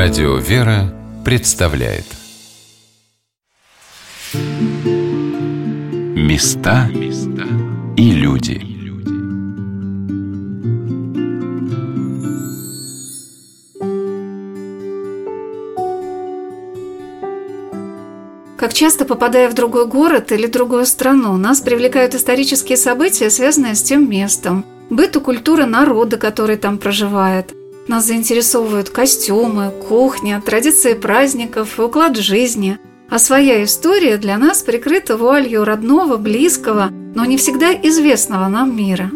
Радио «Вера» представляет. Места и люди. Как часто попадая в другой город или другую страну, нас привлекают исторические события, связанные с тем местом, быт культура народа, который там проживает. Нас заинтересовывают костюмы, кухня, традиции праздников, уклад жизни. А своя история для нас прикрыта вуалью родного, близкого, но не всегда известного нам мира.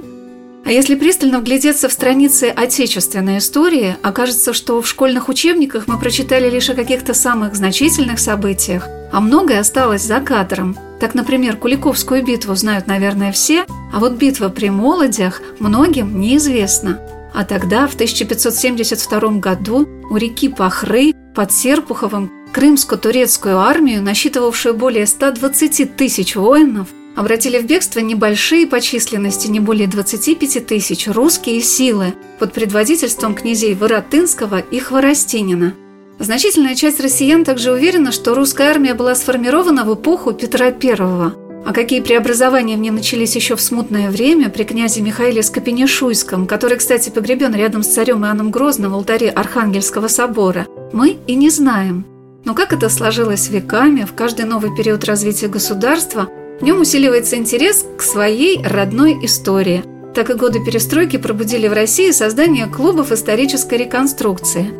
А если пристально вглядеться в страницы отечественной истории, окажется, что в школьных учебниках мы прочитали лишь о каких-то самых значительных событиях, а многое осталось за кадром. Так, например, Куликовскую битву знают, наверное, все, а вот битва при Молодях многим неизвестна. А тогда, в 1572 году, у реки Пахры под Серпуховым крымско-турецкую армию, насчитывавшую более 120 тысяч воинов, обратили в бегство небольшие по численности, не более 25 тысяч, русские силы под предводительством князей Воротынского и Хворостинина. Значительная часть россиян также уверена, что русская армия была сформирована в эпоху Петра I, а какие преобразования в ней начались еще в смутное время при князе Михаиле Скопенешуйском, который, кстати, погребен рядом с царем Иоанном Грозным в алтаре Архангельского собора, мы и не знаем. Но как это сложилось веками, в каждый новый период развития государства в нем усиливается интерес к своей родной истории. Так и годы перестройки пробудили в России создание клубов исторической реконструкции.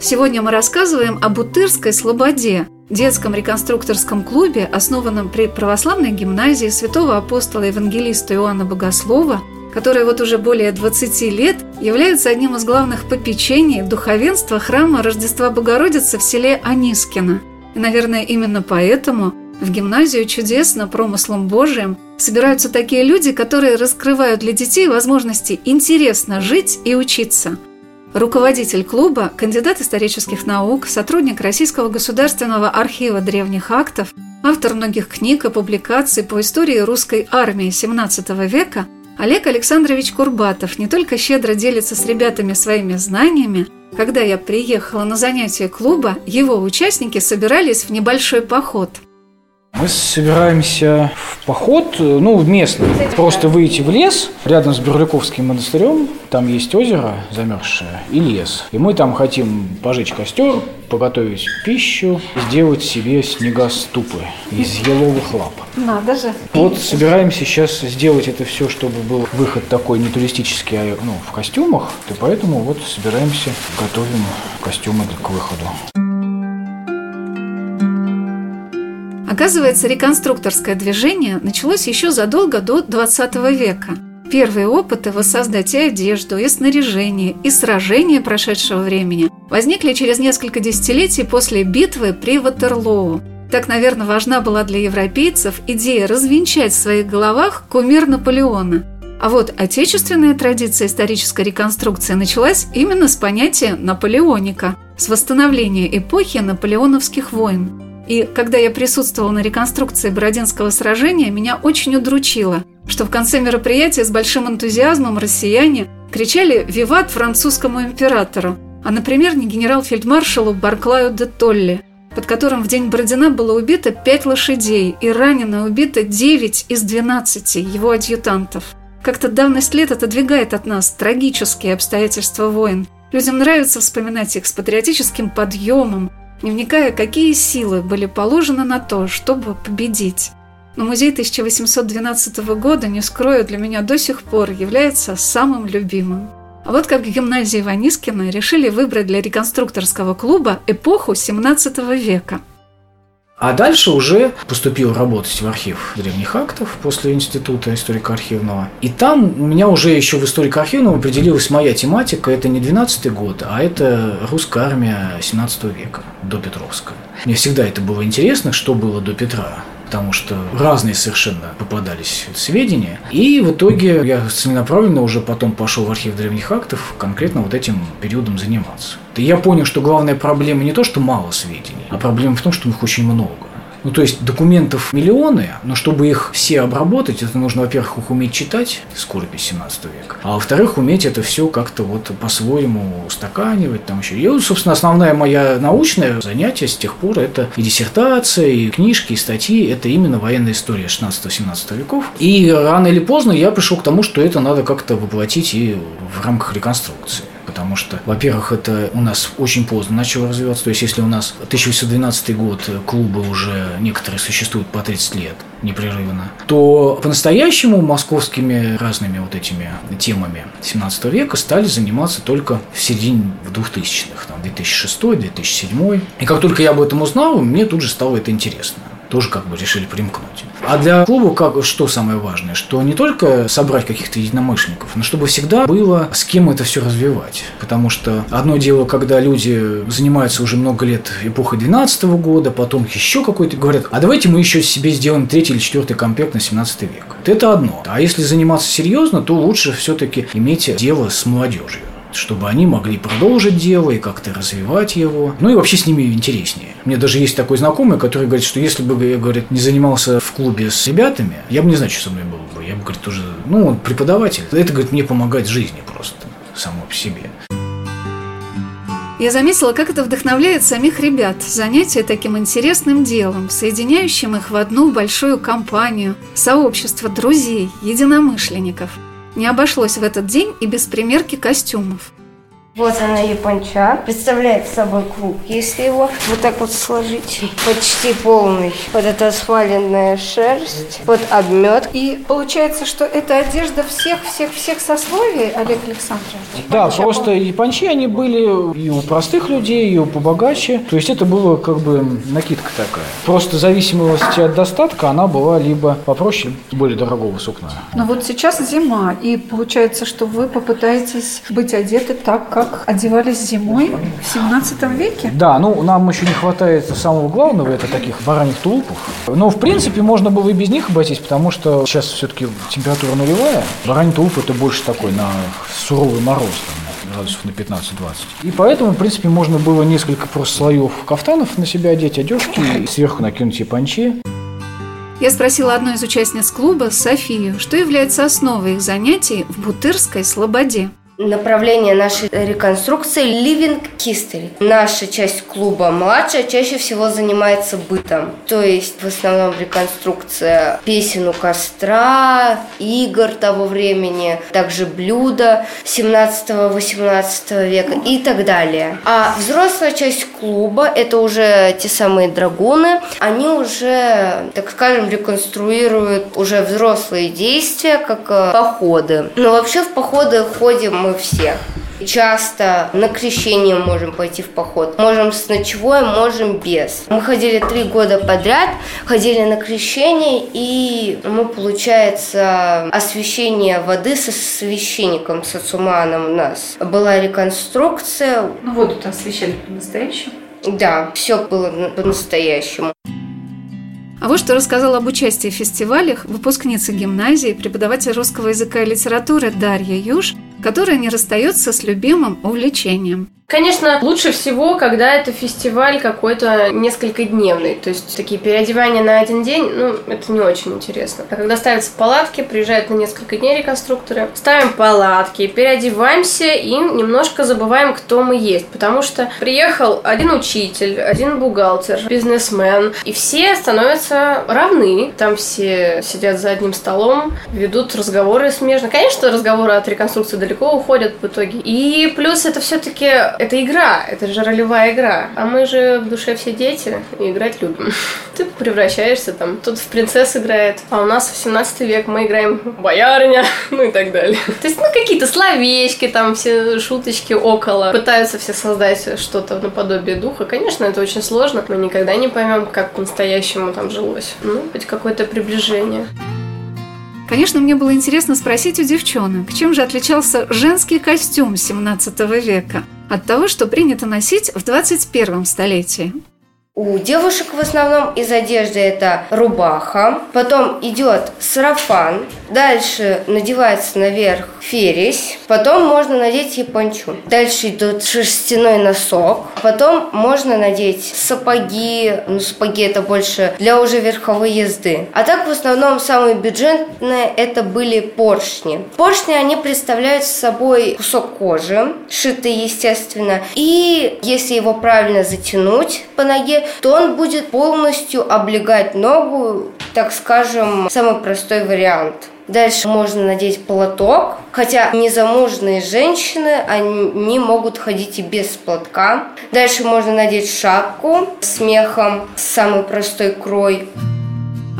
Сегодня мы рассказываем о Бутырской Слободе – детском реконструкторском клубе, основанном при православной гимназии святого апостола евангелиста Иоанна Богослова, который вот уже более 20 лет является одним из главных попечений духовенства храма Рождества Богородицы в селе Анискино. И, наверное, именно поэтому в гимназию чудесно промыслом Божиим собираются такие люди, которые раскрывают для детей возможности интересно жить и учиться – Руководитель клуба, кандидат исторических наук, сотрудник Российского государственного архива древних актов, автор многих книг и публикаций по истории русской армии XVII века Олег Александрович Курбатов не только щедро делится с ребятами своими знаниями, когда я приехала на занятия клуба, его участники собирались в небольшой поход – мы собираемся в поход, ну, местный. Просто выйти в лес рядом с Берликовским монастырем. Там есть озеро замерзшее и лес. И мы там хотим пожечь костер, поготовить пищу, сделать себе снегоступы из еловых лап. Надо же. Вот собираемся сейчас сделать это все, чтобы был выход такой не туристический, а ну, в костюмах. И поэтому вот собираемся, готовим костюмы к выходу. Оказывается, реконструкторское движение началось еще задолго до 20 века. Первые опыты воссоздать и одежду, и снаряжение, и сражения прошедшего времени возникли через несколько десятилетий после битвы при Ватерлоу. Так, наверное, важна была для европейцев идея развенчать в своих головах кумир Наполеона. А вот отечественная традиция исторической реконструкции началась именно с понятия «наполеоника», с восстановления эпохи наполеоновских войн – и когда я присутствовала на реконструкции Бородинского сражения, меня очень удручило, что в конце мероприятия с большим энтузиазмом россияне кричали «Виват французскому императору», а, например, не генерал-фельдмаршалу Барклаю де Толли, под которым в день Бородина было убито пять лошадей и ранено убито 9 из 12 его адъютантов. Как-то давность лет отодвигает от нас трагические обстоятельства войн. Людям нравится вспоминать их с патриотическим подъемом, не вникая, какие силы были положены на то, чтобы победить. Но музей 1812 года, не скрою, для меня до сих пор является самым любимым. А вот как в гимназии Ванискина решили выбрать для реконструкторского клуба эпоху 17 века – а дальше уже поступил работать в архив древних актов после института историко-архивного. И там у меня уже еще в историко-архивном определилась моя тематика. Это не 12 год, а это русская армия 17 века, до Петровская. Мне всегда это было интересно, что было до Петра потому что разные совершенно попадались сведения. И в итоге я целенаправленно уже потом пошел в архив древних актов конкретно вот этим периодом заниматься. И я понял, что главная проблема не то, что мало сведений, а проблема в том, что их очень много. Ну, то есть документов миллионы, но чтобы их все обработать, это нужно, во-первых, их уметь читать, скоропись 17 века, а во-вторых, уметь это все как-то вот по-своему устаканивать там еще. И, собственно, основная моя научное занятие с тех пор это и диссертация, и книжки, и статьи, это именно военная история 16-17 веков. И рано или поздно я пришел к тому, что это надо как-то воплотить и в рамках реконструкции потому что, во-первых, это у нас очень поздно начало развиваться. То есть, если у нас 1812 год клубы уже некоторые существуют по 30 лет непрерывно, то по-настоящему московскими разными вот этими темами 17 века стали заниматься только в середине 2000-х, там, 2006 2007 И как только я об этом узнал, мне тут же стало это интересно тоже как бы решили примкнуть. А для клуба как, что самое важное? Что не только собрать каких-то единомышленников, но чтобы всегда было с кем это все развивать. Потому что одно дело, когда люди занимаются уже много лет эпохой 12 года, потом еще какой-то говорят, а давайте мы еще себе сделаем третий или четвертый комплект на 17 век. Это одно. А если заниматься серьезно, то лучше все-таки иметь дело с молодежью чтобы они могли продолжить дело и как-то развивать его. Ну и вообще с ними интереснее. Мне даже есть такой знакомый, который говорит, что если бы я, говорит, не занимался в клубе с ребятами, я бы не знаю, что со мной было бы. Я бы, говорит, тоже, ну, он преподаватель. Это, говорит, мне помогает в жизни просто, само по себе. Я заметила, как это вдохновляет самих ребят. Занятие таким интересным делом, соединяющим их в одну большую компанию, сообщество друзей, единомышленников – не обошлось в этот день и без примерки костюмов. Вот она японча. Представляет собой круг, если его вот так вот сложить. Почти полный. Под это асфальтная шерсть, под обмет. И получается, что это одежда всех-всех-всех сословий, Олег Александрович? Да, просто япончи, они были и у простых людей, и у побогаче. То есть это было как бы накидка такая. Просто в зависимости от достатка она была либо попроще, более дорогого сукна. Но вот сейчас зима, и получается, что вы попытаетесь быть одеты так, как как одевались зимой в 17 веке? Да, ну нам еще не хватает самого главного, это таких бараньих тулупов. Но в принципе можно было и без них обойтись, потому что сейчас все-таки температура нулевая. Бараний тулуп это больше такой на суровый мороз. Там, градусов на 15-20. И поэтому, в принципе, можно было несколько просто слоев кафтанов на себя одеть, одежки, и сверху накинуть япончи. Я спросила одну из участниц клуба, Софию, что является основой их занятий в Бутырской Слободе. Направление нашей реконструкции – Living History. Наша часть клуба младшая чаще всего занимается бытом. То есть в основном реконструкция песен у костра, игр того времени, также блюда 17-18 века и так далее. А взрослая часть клуба – это уже те самые драгуны. Они уже, так скажем, реконструируют уже взрослые действия, как э, походы. Но вообще в походы ходим мы мы все. Часто на крещение можем пойти в поход. Можем с ночевой, можем без. Мы ходили три года подряд, ходили на крещение, и мы, получается, освещение воды со священником, с Ацуманом у нас. Была реконструкция. Ну, воду-то освещали по-настоящему? Да, все было по-настоящему. А вот что рассказала об участии в фестивалях выпускница гимназии, преподаватель русского языка и литературы Дарья Юж – которая не расстается с любимым увлечением. Конечно, лучше всего, когда это фестиваль какой-то несколько дневный. То есть такие переодевания на один день, ну, это не очень интересно. А когда ставятся палатки, приезжают на несколько дней реконструкторы, ставим палатки, переодеваемся и немножко забываем, кто мы есть. Потому что приехал один учитель, один бухгалтер, бизнесмен, и все становятся равны. Там все сидят за одним столом, ведут разговоры смежно. Конечно, разговоры от реконструкции далеко уходят в итоге. И плюс это все-таки это игра, это же ролевая игра. А мы же в душе все дети и играть любим. Ты превращаешься там, тут в принцесс играет, а у нас в 17 век мы играем боярня, ну и так далее. То есть, ну, какие-то словечки, там все шуточки около. Пытаются все создать что-то наподобие духа. Конечно, это очень сложно. Мы никогда не поймем, как по-настоящему там жилось. Ну, хоть какое-то приближение. Конечно, мне было интересно спросить у девчонок, чем же отличался женский костюм 17 века от того, что принято носить в 21 столетии. У девушек в основном из одежды это рубаха, потом идет сарафан, дальше надевается наверх фересь, потом можно надеть япончу. Дальше идет шерстяной носок, потом можно надеть сапоги, ну сапоги это больше для уже верховой езды. А так в основном самые бюджетные это были поршни. Поршни они представляют собой кусок кожи, шитый естественно, и если его правильно затянуть по ноге, то он будет полностью облегать ногу, так скажем, самый простой вариант. Дальше можно надеть платок, хотя незамужные женщины, они могут ходить и без платка. Дальше можно надеть шапку с мехом, самый простой крой.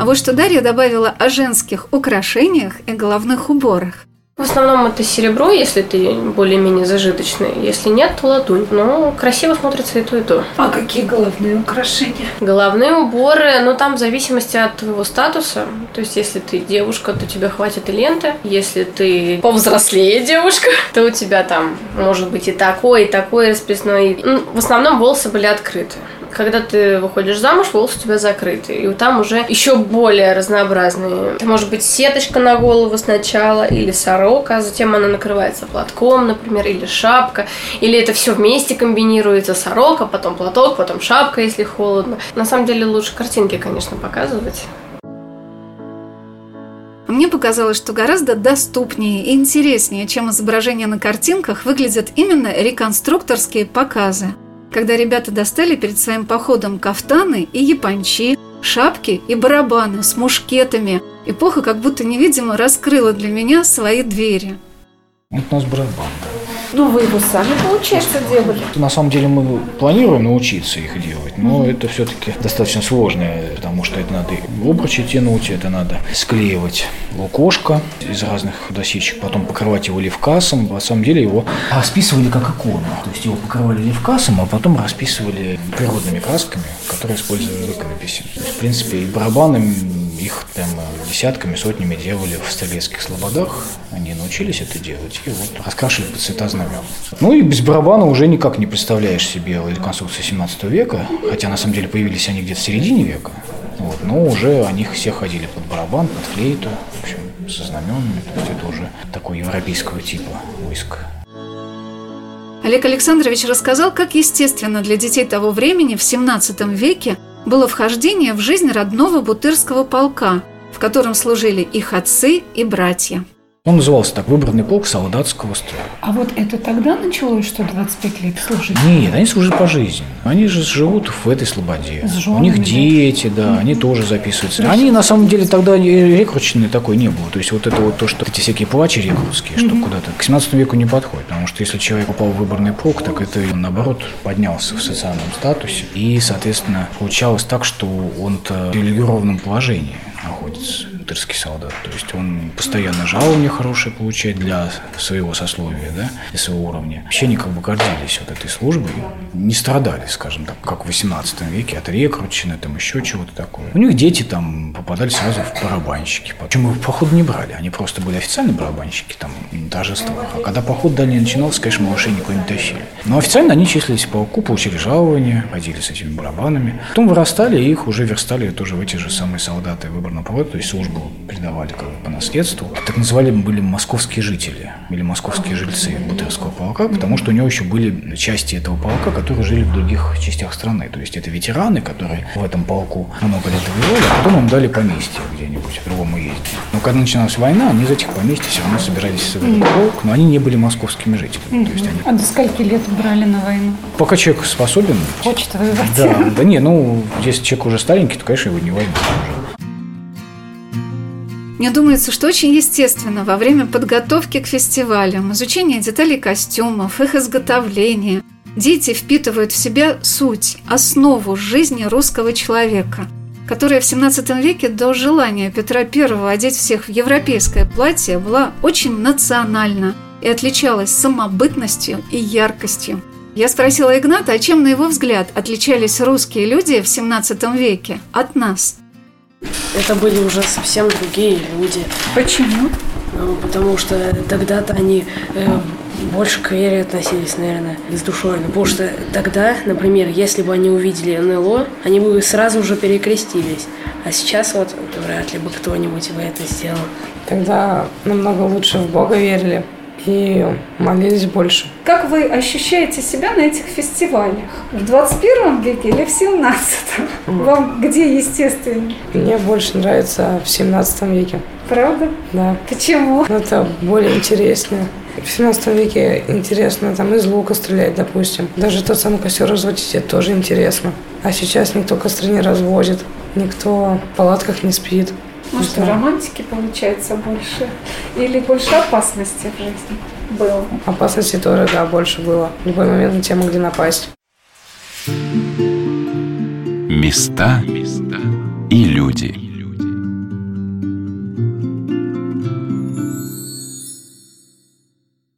А вот что Дарья добавила о женских украшениях и головных уборах. В основном это серебро, если ты более-менее зажиточный. Если нет, то латунь. Но красиво смотрится и то, и то. А какие головные украшения? Головные уборы, ну там в зависимости от твоего статуса. То есть, если ты девушка, то тебе хватит и ленты. Если ты повзрослее девушка, то у тебя там может быть и такой, и такой расписной. Ну, в основном волосы были открыты когда ты выходишь замуж, волосы у тебя закрыты. И там уже еще более разнообразные. Это может быть сеточка на голову сначала, или сорока, а затем она накрывается платком, например, или шапка. Или это все вместе комбинируется. Сорока, потом платок, потом шапка, если холодно. На самом деле лучше картинки, конечно, показывать. Мне показалось, что гораздо доступнее и интереснее, чем изображения на картинках, выглядят именно реконструкторские показы – когда ребята достали перед своим походом кафтаны и япончи, шапки и барабаны с мушкетами. Эпоха как будто невидимо раскрыла для меня свои двери. Это у нас барабан. Ну, вы его сами, получается, делали? На самом деле мы планируем научиться их делать, но mm-hmm. это все-таки достаточно сложно, потому что это надо обручи тянуть, это надо склеивать лукошко из разных досичек, потом покрывать его левкасом. На самом деле его расписывали как икону. То есть его покрывали левкасом, а потом расписывали природными красками, которые использовали в есть, в принципе, и барабаны их там десятками, сотнями делали в стрелецких слободах. Они научились это делать и вот раскрашивали по цвета знамен. Ну и без барабана уже никак не представляешь себе реконструкцию 17 века, хотя на самом деле появились они где-то в середине века. Вот, но уже они все ходили под барабан, под флейту, в общем, со знаменами. То есть это уже такой европейского типа войск. Олег Александрович рассказал, как естественно для детей того времени в 17 веке было вхождение в жизнь родного Бутырского полка, в котором служили их отцы и братья. Он назывался так «Выбранный полк солдатского строя». А вот это тогда началось, что 25 лет служить? Нет, они служат по жизни. Они же живут в этой слободе. У них дети, да, mm-hmm. они тоже записываются. Хорошо. Они, на самом деле, тогда рекрутчины такой не было. То есть вот это вот то, что эти всякие плачи рекрутские, mm-hmm. что куда-то к 17 веку не подходит. Потому что если человек попал в выборный полк, так это, наоборот, поднялся в социальном статусе. И, соответственно, получалось так, что он-то в привилегированном положении находится бутырский солдат. То есть он постоянно жалование хорошее получает для своего сословия, да, для своего уровня. Вообще они как бы гордились вот этой службой, не страдали, скажем так, как в 18 веке от рекрутчины, там еще чего-то такого. У них дети там попадали сразу в барабанщики. Причем их походу не брали, они просто были официальные барабанщики там на. А когда поход дальний начинался, конечно, малышей никуда не тащили. Но официально они числились по полку, получили жалование, ходили с этими барабанами. Потом вырастали, и их уже верстали тоже в эти же самые солдаты выборного полка, то есть службу службу передавали как бы по наследству. Так называли были московские жители или московские жильцы Бутырского полка, потому что у него еще были части этого полка, которые жили в других частях страны. То есть это ветераны, которые в этом полку много лет воевали, а потом им дали поместье где-нибудь в другом уезде. Но когда начиналась война, они из этих поместьй все равно собирались в этот полк, но они не были московскими жителями. То есть они... А до скольки лет брали на войну? Пока человек способен. Хочет воевать. Да, да не, ну, если человек уже старенький, то, конечно, его не война уже. Мне думается, что очень естественно во время подготовки к фестивалям, изучения деталей костюмов, их изготовления, дети впитывают в себя суть, основу жизни русского человека, которая в 17 веке до желания Петра I одеть всех в европейское платье была очень национальна и отличалась самобытностью и яркостью. Я спросила Игната, а чем, на его взгляд, отличались русские люди в 17 веке от нас – это были уже совсем другие люди. Почему? Ну, потому что тогда-то они э, больше к вере относились, наверное, с душой. Ну, потому что тогда, например, если бы они увидели НЛО, они бы сразу же перекрестились. А сейчас вот вряд ли бы кто-нибудь бы это сделал. Тогда намного лучше в Бога верили и молились больше. Как вы ощущаете себя на этих фестивалях? В 21 веке или в 17? Вам где естественно? Мне больше нравится в 17 веке. Правда? Да. Почему? Ну, Это более интереснее. В 17 веке интересно там из лука стрелять, допустим. Даже тот самый костер разводить, это тоже интересно. А сейчас никто костры не разводит, никто в палатках не спит. Может, Да. романтики получается больше? Или больше опасности в жизни было? Опасности тоже, да, больше было. В любой момент на тему, где напасть. Места и люди.